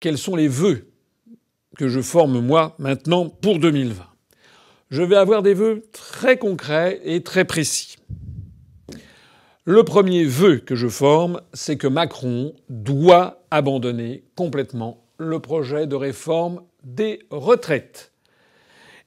quels sont les vœux que je forme moi maintenant pour 2020. Je vais avoir des vœux très concrets et très précis. Le premier vœu que je forme, c'est que Macron doit abandonner complètement le projet de réforme des retraites.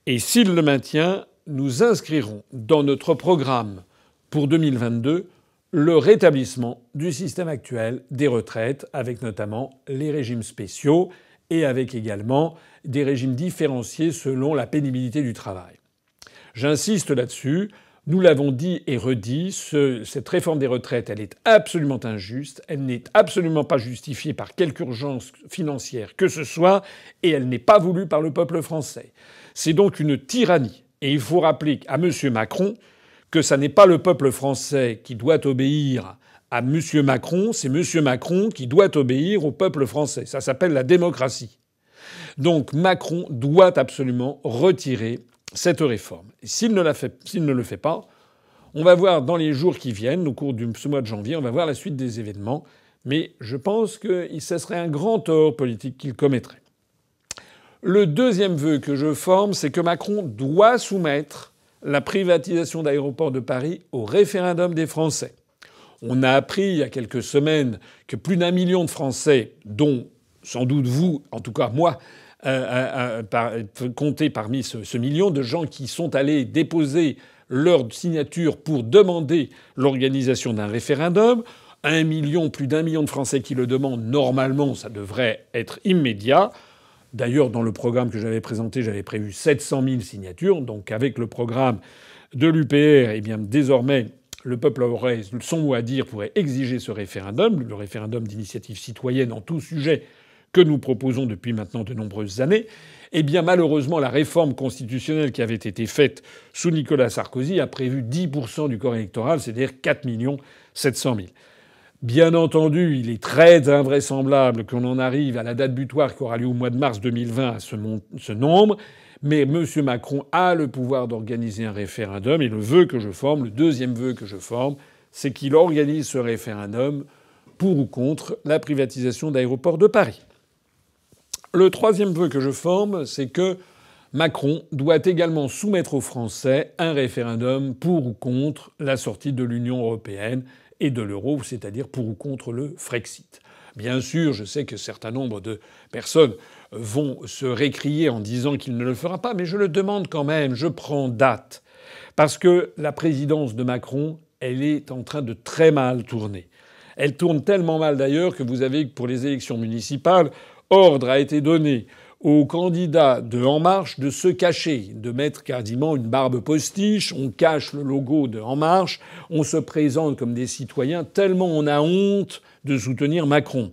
Et s'il le maintient, nous inscrirons dans notre programme pour 2022 le rétablissement du système actuel des retraites, avec notamment les régimes spéciaux et avec également des régimes différenciés selon la pénibilité du travail. J'insiste là-dessus. Nous l'avons dit et redit, cette réforme des retraites, elle est absolument injuste, elle n'est absolument pas justifiée par quelque urgence financière que ce soit, et elle n'est pas voulue par le peuple français. C'est donc une tyrannie. Et il faut rappeler à M. Macron que ce n'est pas le peuple français qui doit obéir à M. Macron, c'est M. Macron qui doit obéir au peuple français. Ça s'appelle la démocratie. Donc Macron doit absolument retirer cette réforme. S'il ne, ne, le fait pas, on va voir dans les jours qui viennent, au cours de ce mois de janvier, on va voir la suite des événements. Mais je pense que ce serait un grand tort politique qu'il commettrait. Le deuxième vœu que je forme, c'est que Macron doit soumettre la privatisation d'aéroports de Paris au référendum des Français. On a appris il y a quelques semaines que plus d'un million de Français, dont sans doute vous, en tout cas moi, euh, euh, euh compter parmi ce, ce, million de gens qui sont allés déposer leur signature pour demander l'organisation d'un référendum. Un million, plus d'un million de Français qui le demandent, normalement, ça devrait être immédiat. D'ailleurs, dans le programme que j'avais présenté, j'avais prévu 700 000 signatures. Donc, avec le programme de l'UPR, eh désormais, le peuple aurait son mot à dire, pourrait exiger ce référendum, le référendum d'initiative citoyenne en tout sujet que nous proposons depuis maintenant de nombreuses années. Eh bien, malheureusement, la réforme constitutionnelle qui avait été faite sous Nicolas Sarkozy a prévu 10% du corps électoral, c'est-à-dire 4 700 000. Bien entendu, il est très invraisemblable qu'on en arrive à la date butoir qui aura lieu au mois de mars 2020 à ce, nombre, mais M. Macron a le pouvoir d'organiser un référendum et le vœu que je forme, le deuxième vœu que je forme, c'est qu'il organise ce référendum pour ou contre la privatisation d'aéroports de Paris. Le troisième vœu que je forme, c'est que Macron doit également soumettre aux Français un référendum pour ou contre la sortie de l'Union européenne et de l'euro, c'est-à-dire pour ou contre le Frexit. Bien sûr, je sais que certain nombre de personnes vont se récrier en disant qu'il ne le fera pas, mais je le demande quand même, je prends date. Parce que la présidence de Macron, elle est en train de très mal tourner. Elle tourne tellement mal d'ailleurs que vous avez, pour les élections municipales, ordre a été donné aux candidats de En Marche de se cacher, de mettre quasiment une barbe postiche, on cache le logo de En Marche, on se présente comme des citoyens tellement on a honte de soutenir Macron.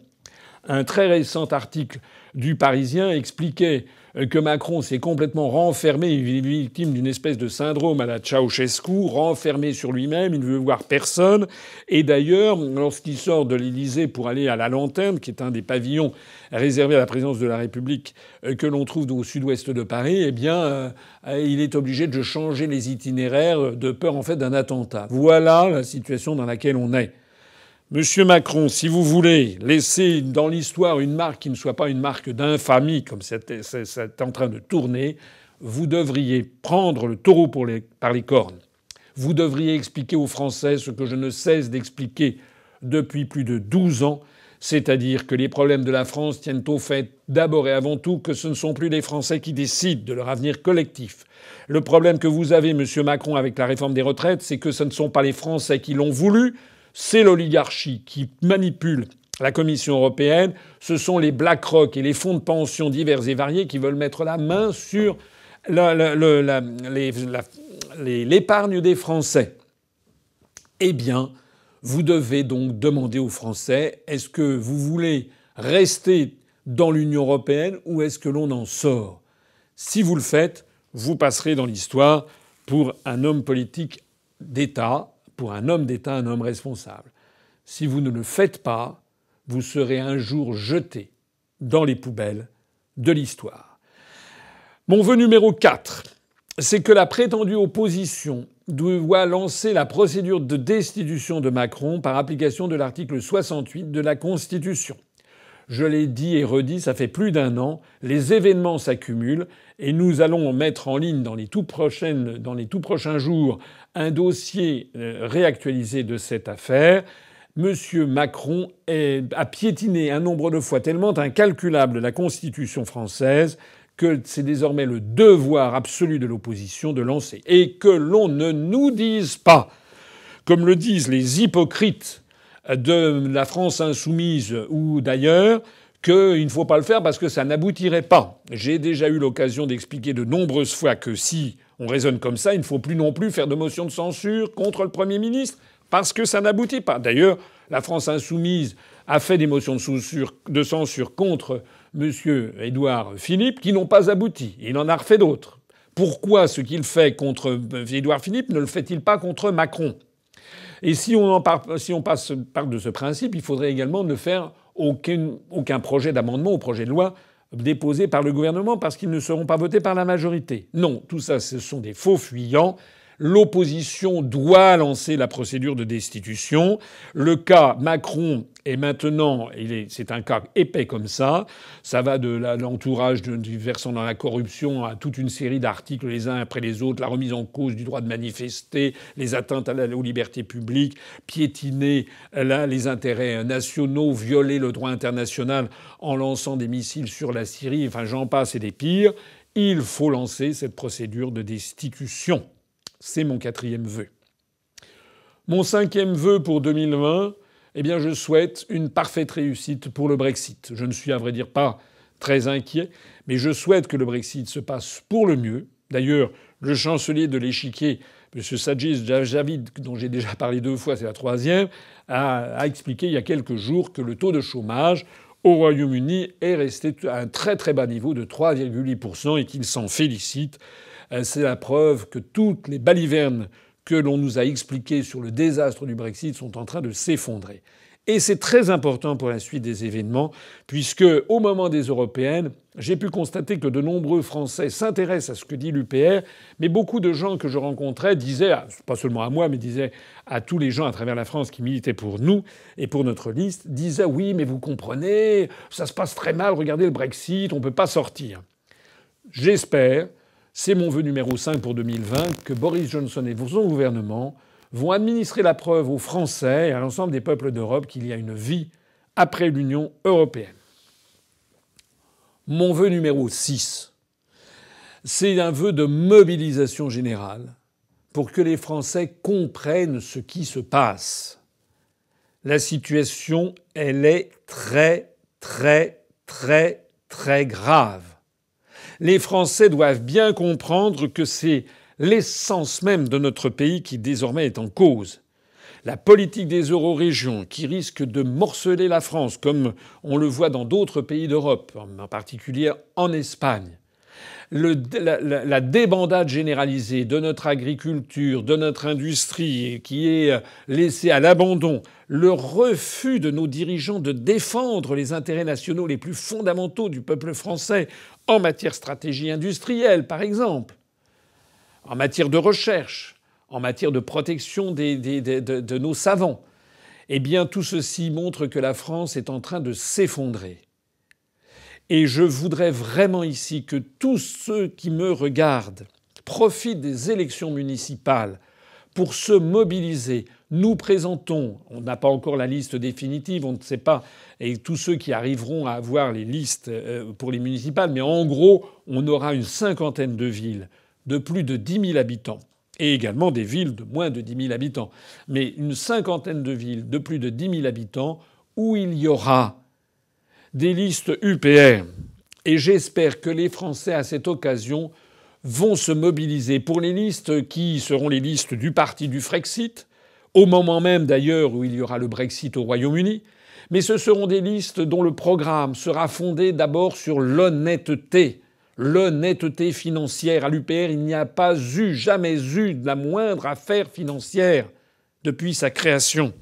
Un très récent article du Parisien expliquait que Macron s'est complètement renfermé, il est victime d'une espèce de syndrome à la Ceausescu, renfermé sur lui-même, il ne veut voir personne. Et d'ailleurs, lorsqu'il sort de l'Élysée pour aller à la Lanterne, qui est un des pavillons réservés à la présidence de la République euh, que l'on trouve au sud-ouest de Paris, eh bien, euh, il est obligé de changer les itinéraires de peur en fait d'un attentat. Voilà la situation dans laquelle on est. Monsieur Macron, si vous voulez laisser dans l'histoire une marque qui ne soit pas une marque d'infamie comme c'est en train de tourner, vous devriez prendre le taureau par les cornes. Vous devriez expliquer aux Français ce que je ne cesse d'expliquer depuis plus de 12 ans, c'est-à-dire que les problèmes de la France tiennent au fait d'abord et avant tout que ce ne sont plus les Français qui décident de leur avenir collectif. Le problème que vous avez, monsieur Macron, avec la réforme des retraites, c'est que ce ne sont pas les Français qui l'ont voulu, c'est l'oligarchie qui manipule la Commission européenne, ce sont les BlackRock et les fonds de pension divers et variés qui veulent mettre la main sur l'épargne des Français. Eh bien, vous devez donc demander aux Français est-ce que vous voulez rester dans l'Union européenne ou est-ce que l'on en sort? Si vous le faites, vous passerez dans l'histoire pour un homme politique d'État pour un homme d'État, un homme responsable. Si vous ne le faites pas, vous serez un jour jeté dans les poubelles de l'histoire. Mon vœu numéro 4, c'est que la prétendue opposition doit lancer la procédure de destitution de Macron par application de l'article 68 de la Constitution. Je l'ai dit et redit, ça fait plus d'un an. Les événements s'accumulent et nous allons mettre en ligne dans les tout, prochains jours un dossier euh, réactualisé de cette affaire. Monsieur Macron a piétiné un nombre de fois tellement incalculable la Constitution française que c'est désormais le devoir absolu de l'opposition de lancer. Et que l'on ne nous dise pas, comme le disent les hypocrites de la France insoumise ou d'ailleurs, qu'il ne faut pas le faire parce que ça n'aboutirait pas. J'ai déjà eu l'occasion d'expliquer de nombreuses fois que si on raisonne comme ça, il ne faut plus non plus faire de motion de censure contre le Premier ministre parce que ça n'aboutit pas. D'ailleurs, la France insoumise a fait des motions de censure, contre M. Édouard Philippe qui n'ont pas abouti. Il en a refait d'autres. Pourquoi ce qu'il fait contre Édouard Philippe ne le fait-il pas contre Macron? Et si on, passe, parle de ce principe, il faudrait également ne faire aucun, aucun projet d'amendement ou projet de loi déposé par le gouvernement parce qu'ils ne seront pas votés par la majorité. Non, tout ça, ce sont des faux fuyants L'opposition doit lancer la procédure de destitution. Le cas Macron est maintenant, c'est un cas épais comme ça. Ça va de l'entourage versant dans la corruption à toute une série d'articles les uns après les autres, la remise en cause du droit de manifester, les atteintes aux libertés publiques, piétiner les intérêts nationaux, violer le droit international en lançant des missiles sur la Syrie. Enfin, j'en passe et des pires. Il faut lancer cette procédure de destitution. C'est mon quatrième vœu. Mon cinquième vœu pour 2020, eh bien, je souhaite une parfaite réussite pour le Brexit. Je ne suis à vrai dire pas très inquiet, mais je souhaite que le Brexit se passe pour le mieux. D'ailleurs, le chancelier de l'échiquier, M. Sajid Javid, dont j'ai déjà parlé deux fois, c'est la troisième, a, expliqué il y a quelques jours que le taux de chômage au Royaume-Uni est resté à un très très bas niveau de 3,8% et qu'il s'en félicite. Euh, c'est la preuve que toutes les balivernes que l'on nous a expliquées sur le désastre du Brexit sont en train de s'effondrer. Et c'est très important pour la suite des événements, puisque au moment des européennes, j'ai pu constater que de nombreux Français s'intéressent à ce que dit l'UPR, mais beaucoup de gens que je rencontrais disaient, pas seulement à moi, mais disaient à tous les gens à travers la France qui militaient pour nous et pour notre liste, disaient oui, mais vous comprenez, ça se passe très mal, regardez le Brexit, on ne peut pas sortir. J'espère c'est mon vœu numéro 5 pour 2020 que Boris Johnson et son gouvernement vont administrer la preuve aux Français et à l'ensemble des peuples d'Europe qu'il y a une vie après l'Union européenne. Mon vœu numéro 6, c'est un vœu de mobilisation générale pour que les Français comprennent ce qui se passe. La situation, elle est très, très, très, très grave les Français doivent bien comprendre que c'est l'essence même de notre pays qui désormais est en cause. La politique des eurorégions qui risque de morceler la France, comme on le voit dans d'autres pays d'Europe, en particulier en Espagne. la, débandade généralisée de notre agriculture, de notre industrie, qui est laissée à l'abandon, le refus de nos dirigeants de défendre les intérêts nationaux les plus fondamentaux du peuple français en matière stratégie industrielle, par exemple, en matière de recherche, en matière de protection de, nos savants, eh bien tout ceci montre que la France est en train de s'effondrer. Et je voudrais vraiment ici que tous ceux qui me regardent profitent des élections municipales pour se mobiliser. Nous présentons, on n'a pas encore la liste définitive, on ne sait pas, et tous ceux qui arriveront à avoir les listes euh, pour les municipales, mais en gros, on aura une cinquantaine de villes de plus de 10 000 habitants et également des villes de moins de 10 000 habitants, mais une cinquantaine de villes de plus de 10 000 habitants où il y aura des listes UPR. Et j'espère que les Français, à cette occasion, vont se mobiliser pour les listes qui seront les listes du parti du Frexit, au moment même d'ailleurs où il y aura le Brexit au Royaume-Uni, mais ce seront des listes dont le programme sera fondé d'abord sur l'honnêteté. L'honnêteté financière. À l'UPR, il n'y a pas eu, jamais eu de la moindre affaire financière depuis sa création.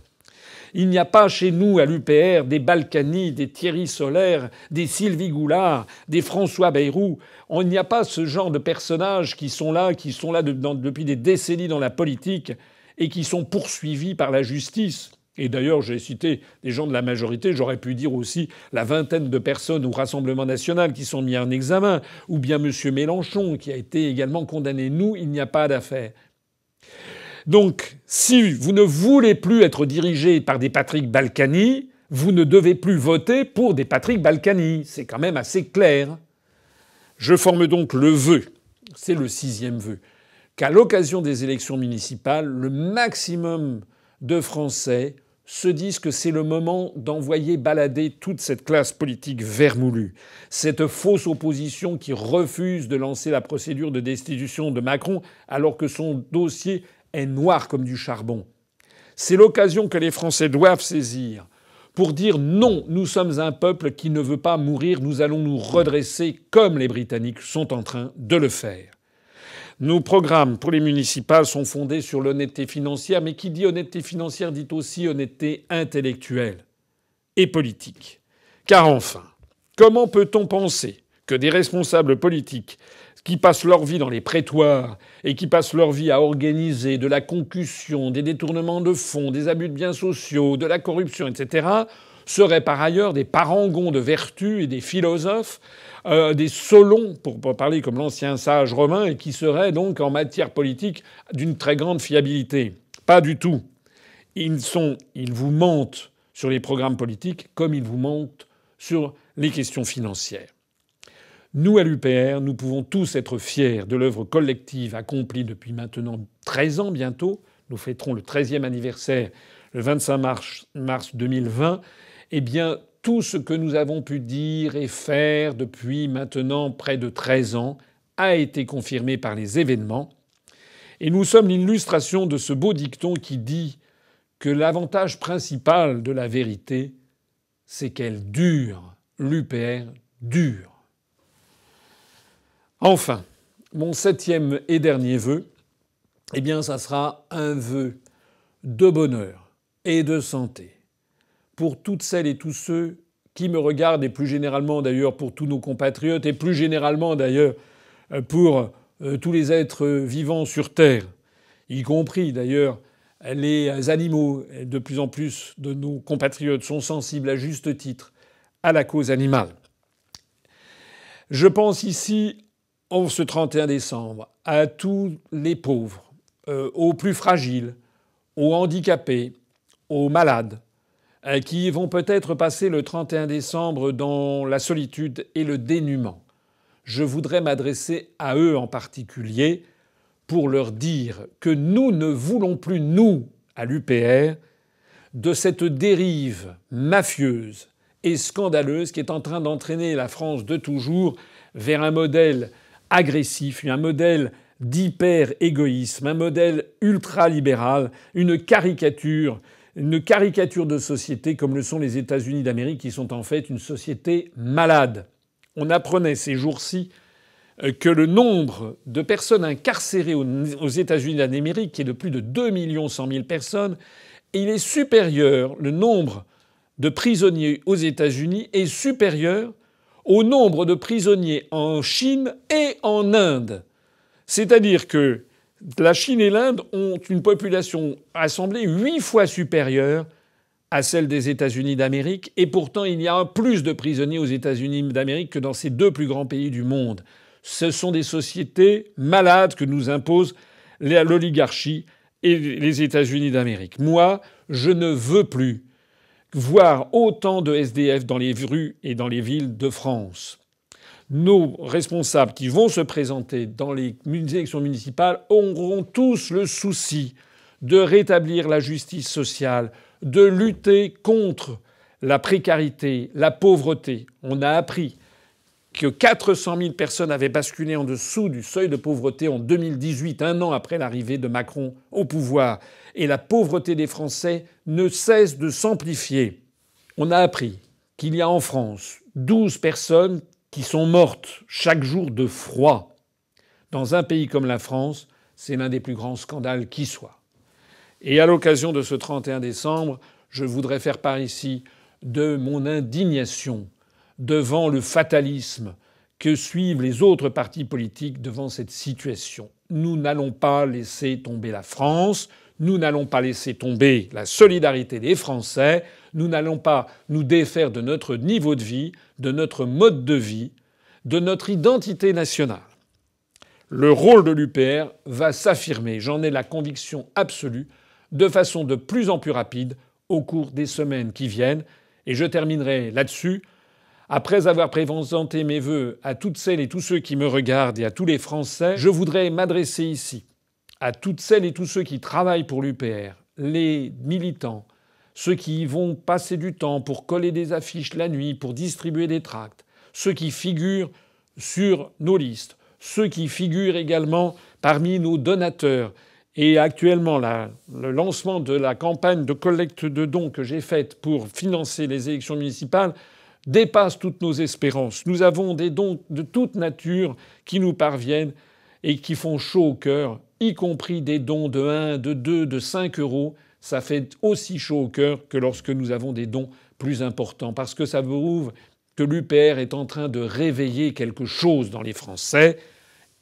Il n'y a pas chez nous, à l'UPR, des Balkany, des Thierry Solaire, des Sylvie Goulard, des François Bayrou. Il n'y a pas ce genre de personnages qui sont là, qui sont là depuis des décennies dans la politique et qui sont poursuivis par la justice. Et d'ailleurs, j'ai cité des gens de la majorité, j'aurais pu dire aussi la vingtaine de personnes au Rassemblement national qui sont mis en examen, ou bien M. Mélenchon qui a été également condamné. Nous, il n'y a pas d'affaire. Donc, si vous ne voulez plus être dirigé par des Patrick Balkany, vous ne devez plus voter pour des Patrick Balkany. C'est quand même assez clair. Je forme donc le vœu, c'est le sixième vœu, qu'à l'occasion des élections municipales, le maximum de Français se disent que c'est le moment d'envoyer balader toute cette classe politique vermoulue, cette fausse opposition qui refuse de lancer la procédure de destitution de Macron alors que son dossier est noir comme du charbon. C'est l'occasion que les Français doivent saisir pour dire non, nous sommes un peuple qui ne veut pas mourir, nous allons nous redresser comme les Britanniques sont en train de le faire. Nos programmes pour les municipales sont fondés sur l'honnêteté financière, mais qui dit honnêteté financière dit aussi honnêteté intellectuelle et politique. Car enfin, comment peut-on penser que des responsables politiques qui passent leur vie dans les prétoires et qui passent leur vie à organiser de la concussion, des détournements de fonds, des abus de biens sociaux, de la corruption, etc., seraient par ailleurs des parangons de vertu et des philosophes, euh, des solons, pour, parler comme l'ancien sage romain, et qui seraient donc en matière politique d'une très grande fiabilité. Pas du tout. Ils, sont, ils vous mentent sur les programmes politiques comme ils vous mentent sur les questions financières. Nous, à l'UPR, nous pouvons tous être fiers de l'œuvre collective accomplie depuis maintenant 13 ans bientôt. Nous fêterons le 13e anniversaire le 25 mars, mars 2020. Eh bien, tout ce que nous avons pu dire et faire depuis maintenant près de 13 ans a été confirmé par les événements. Et nous sommes l'illustration de ce beau dicton qui dit que l'avantage principal de la vérité, c'est qu'elle dure. L'UPR dure. Enfin, mon septième et dernier vœu, eh bien, ça sera un vœu de bonheur et de santé pour toutes celles et tous ceux qui me regardent, et plus généralement d'ailleurs pour tous nos compatriotes, et plus généralement d'ailleurs euh, pour euh, tous les êtres vivants sur Terre, y compris d'ailleurs les animaux. De plus en plus de nos compatriotes sont sensibles à juste titre à la cause animale. Je pense ici ce 31 décembre à tous les pauvres, euh, aux plus fragiles, aux handicapés, aux malades, euh, qui vont peut-être passer le 31 décembre dans la solitude et le dénuement. Je voudrais m'adresser à eux en particulier pour leur dire que nous ne voulons plus, nous, à l'UPR, de cette dérive mafieuse et scandaleuse qui est en train d'entraîner la France de toujours vers un modèle agressif, un modèle d'hyper-égoïsme, un modèle ultra-libéral, une caricature, une caricature de société comme le sont les États-Unis d'Amérique, qui sont en fait une société malade. On apprenait ces jours-ci euh, que le nombre de personnes incarcérées aux États-Unis d'Amérique, qui est de plus de 2 100 000 personnes, il est supérieur, le nombre de prisonniers aux États-Unis est supérieur au nombre de prisonniers en Chine et en Inde. C'est-à-dire que la Chine et l'Inde ont une population assemblée huit fois supérieure à celle des États-Unis d'Amérique, et pourtant il y a plus de prisonniers aux États-Unis d'Amérique que dans ces deux plus grands pays du monde. Ce sont des sociétés malades que nous imposent l'oligarchie et les États-Unis d'Amérique. Moi, je ne veux plus voir autant de SDF dans les rues et dans les villes de France. Nos responsables qui vont se présenter dans les élections municipales auront tous le souci de rétablir la justice sociale, de lutter contre la précarité, la pauvreté. On a appris que 400 000 personnes avaient basculé en dessous du seuil de pauvreté en 2018, un an après l'arrivée de Macron au pouvoir. Et la pauvreté des Français ne cesse de s'amplifier. On a appris qu'il y a en France 12 personnes qui sont mortes chaque jour de froid. Dans un pays comme la France, c'est l'un des plus grands scandales qui soit. Et à l'occasion de ce 31 décembre, je voudrais faire part ici de mon indignation devant le fatalisme que suivent les autres partis politiques devant cette situation. Nous n'allons pas laisser tomber la France. Nous n'allons pas laisser tomber la solidarité des Français. Nous n'allons pas nous défaire de notre niveau de vie, de notre mode de vie, de notre identité nationale. Le rôle de l'UPR va s'affirmer, j'en ai la conviction absolue, de façon de plus en plus rapide au cours des semaines qui viennent. Et je terminerai là-dessus. Après avoir présenté mes vœux à toutes celles et tous ceux qui me regardent et à tous les Français, je voudrais m'adresser ici à toutes celles et tous ceux qui travaillent pour l'UPR, les militants, ceux qui vont passer du temps pour coller des affiches la nuit, pour distribuer des tracts, ceux qui figurent sur nos listes, ceux qui figurent également parmi nos donateurs. Et actuellement, le lancement de la campagne de collecte de dons que j'ai faite pour financer les élections municipales dépasse toutes nos espérances. Nous avons des dons de toute nature qui nous parviennent et qui font chaud au cœur, y compris des dons de 1, de 2, de 5 euros. Ça fait aussi chaud au cœur que lorsque nous avons des dons plus importants, parce que ça prouve que l'UPR est en train de réveiller quelque chose dans les Français.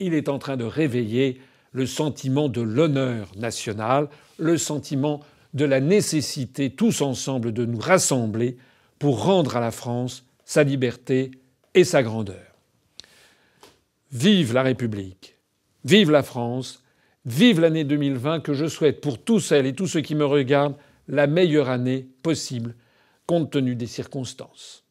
Il est en train de réveiller le sentiment de l'honneur national, le sentiment de la nécessité tous ensemble de nous rassembler pour rendre à la France sa liberté et sa grandeur. Vive la République Vive la France, vive l'année 2020 que je souhaite pour tous celles et tous ceux qui me regardent la meilleure année possible compte tenu des circonstances.